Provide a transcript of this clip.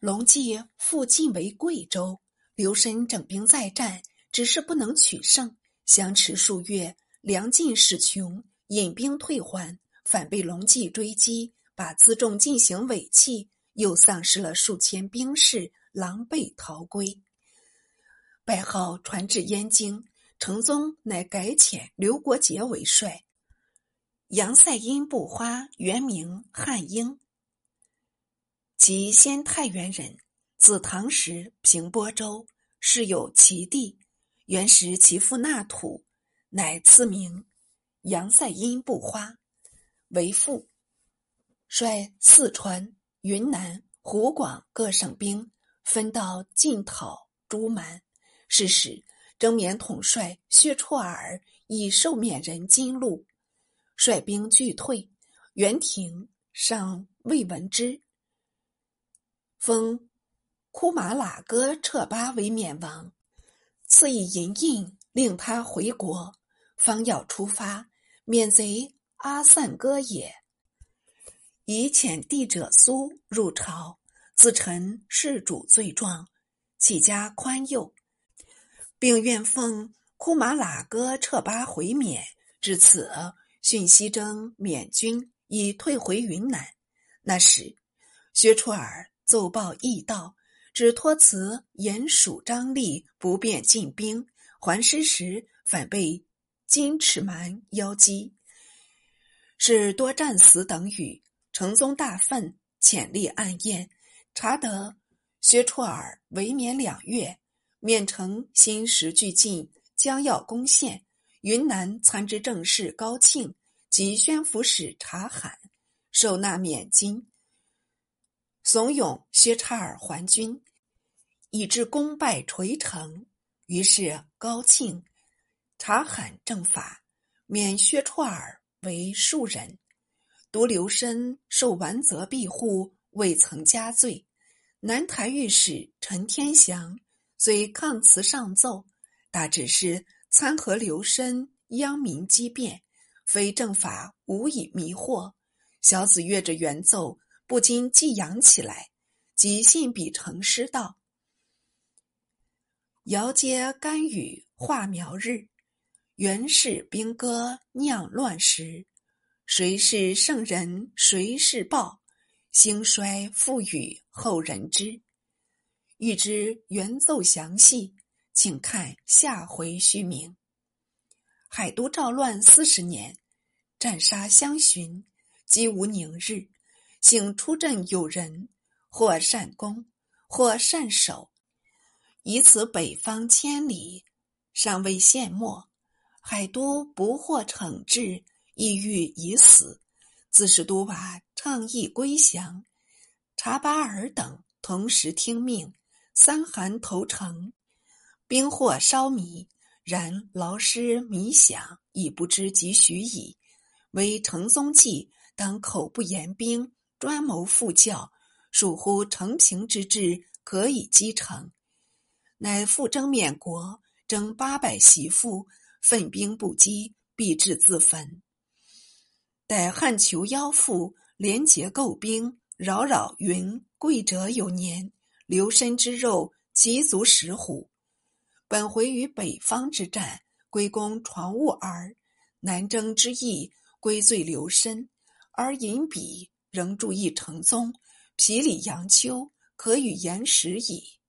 隆纪复晋为贵州，刘申整兵再战，只是不能取胜。相持数月，粮尽势穷，引兵退还，反被隆纪追击，把辎重进行尾气，又丧失了数千兵士，狼狈逃归。败号传至燕京，成宗乃改遣刘国杰为帅。杨赛因不花，原名汉英，其先太原人，自唐时平波州，世有其地。原时其父纳土，乃赐名杨赛因不花为父。率四川、云南、湖广各省兵，分到晋讨朱蛮。是时，征缅统帅薛绰尔以受缅人金禄，率兵拒退。元廷尚未闻之，封库马喇哥彻巴为缅王，赐以银印，令他回国。方要出发，缅贼阿散哥也，以遣帝者苏入朝，自陈世主罪状，起家宽宥。并愿奉库马喇哥彻巴回缅，至此讯西征缅军已退回云南。那时，薛绰尔奏报驿道，只托辞严属张力不便进兵，还师时反被金齿蛮邀击，是多战死等语。成宗大愤，遣吏暗验，查得薛绰尔为免两月。缅城新时俱进，将要攻陷。云南参知政事高庆及宣抚使察罕受纳免金，怂恿薛差尔还军，以致功败垂成。于是高庆、察罕正法，免薛绰尔为庶人，独留身受完责庇护，未曾加罪。南台御史陈天祥。虽抗辞上奏，大旨是参合留申殃民激变，非正法无以迷惑。小子阅着原奏，不禁寄扬起来，即信笔成诗道：“遥接甘雨化苗日，原是兵戈酿乱石。谁是圣人？谁是暴？兴衰赋予后人知。”欲知原奏详细，请看下回续明。海都赵乱四十年，战杀相寻，几无宁日。请出阵有人，或善攻，或善守，以此北方千里，尚未陷没。海都不获惩治，意欲已死。自是都瓦倡议归降，查巴尔等同时听命。三韩投诚，兵祸稍弭，然劳师弥饷，已不知几许矣。为成宗计，当口不言兵，专谋副教，属乎成平之志，可以击成。乃复征缅国，征八百媳妇，奋兵不击，必至自焚。待汉求妖妇，连结构兵，扰扰云贵者有年。留身之肉，其足食虎。本回于北方之战，归功传物耳；南征之役，归罪留身。而引笔仍注意成宗，皮里阳秋，可与言时矣。